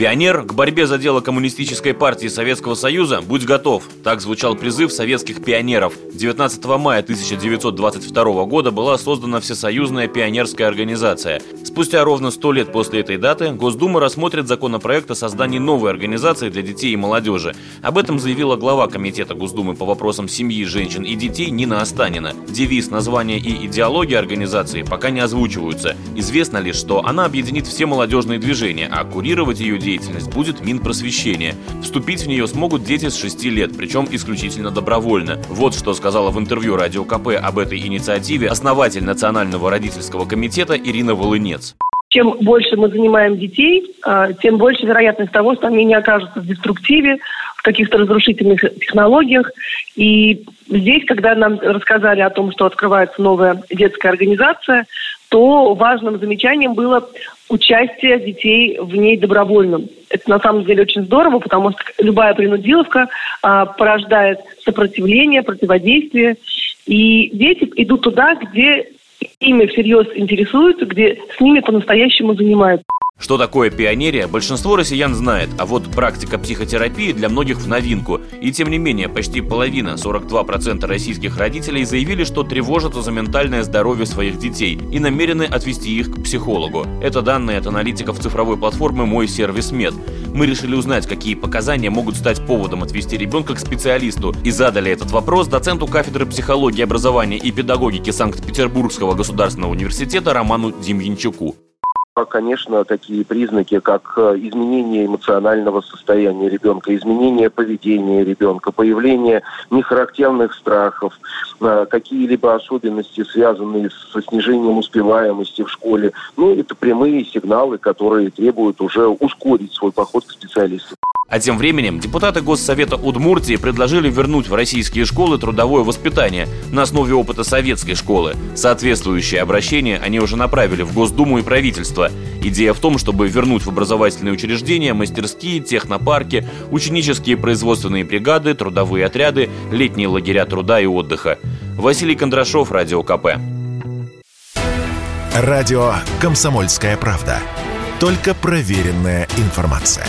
Пионер к борьбе за дело Коммунистической партии Советского Союза «Будь готов». Так звучал призыв советских пионеров. 19 мая 1922 года была создана Всесоюзная пионерская организация. Спустя ровно 100 лет после этой даты Госдума рассмотрит законопроект о создании новой организации для детей и молодежи. Об этом заявила глава Комитета Госдумы по вопросам семьи, женщин и детей Нина Останина. Девиз, название и идеология организации пока не озвучиваются. Известно лишь, что она объединит все молодежные движения, а курировать ее деятельность будет Минпросвещение. Вступить в нее смогут дети с 6 лет, причем исключительно добровольно. Вот что сказала в интервью Радио КП об этой инициативе основатель Национального родительского комитета Ирина Волынец чем больше мы занимаем детей, а, тем больше вероятность того, что они не окажутся в деструктиве, в каких-то разрушительных технологиях. И здесь, когда нам рассказали о том, что открывается новая детская организация, то важным замечанием было участие детей в ней добровольным. Это на самом деле очень здорово, потому что любая принудиловка а, порождает сопротивление, противодействие. И дети идут туда, где ими всерьез интересуются, где с ними по-настоящему занимаются. Что такое пионерия, большинство россиян знает, а вот практика психотерапии для многих в новинку. И тем не менее, почти половина, 42% российских родителей заявили, что тревожатся за ментальное здоровье своих детей и намерены отвести их к психологу. Это данные от аналитиков цифровой платформы «Мой сервис Мед». Мы решили узнать, какие показания могут стать поводом отвести ребенка к специалисту, и задали этот вопрос доценту кафедры психологии, образования и педагогики Санкт-Петербургского государственного университета Роману Демьянчуку конечно, такие признаки, как э, изменение эмоционального состояния ребенка, изменение поведения ребенка, появление нехарактерных страхов, э, какие-либо особенности, связанные со снижением успеваемости в школе. Ну, это прямые сигналы, которые требуют уже ускорить свой поход к специалисту. А тем временем депутаты Госсовета Удмуртии предложили вернуть в российские школы трудовое воспитание на основе опыта советской школы. Соответствующее обращение они уже направили в Госдуму и правительство. Идея в том, чтобы вернуть в образовательные учреждения мастерские, технопарки, ученические производственные бригады, трудовые отряды, летние лагеря труда и отдыха. Василий Кондрашов, Радио КП. Радио «Комсомольская правда». Только проверенная информация.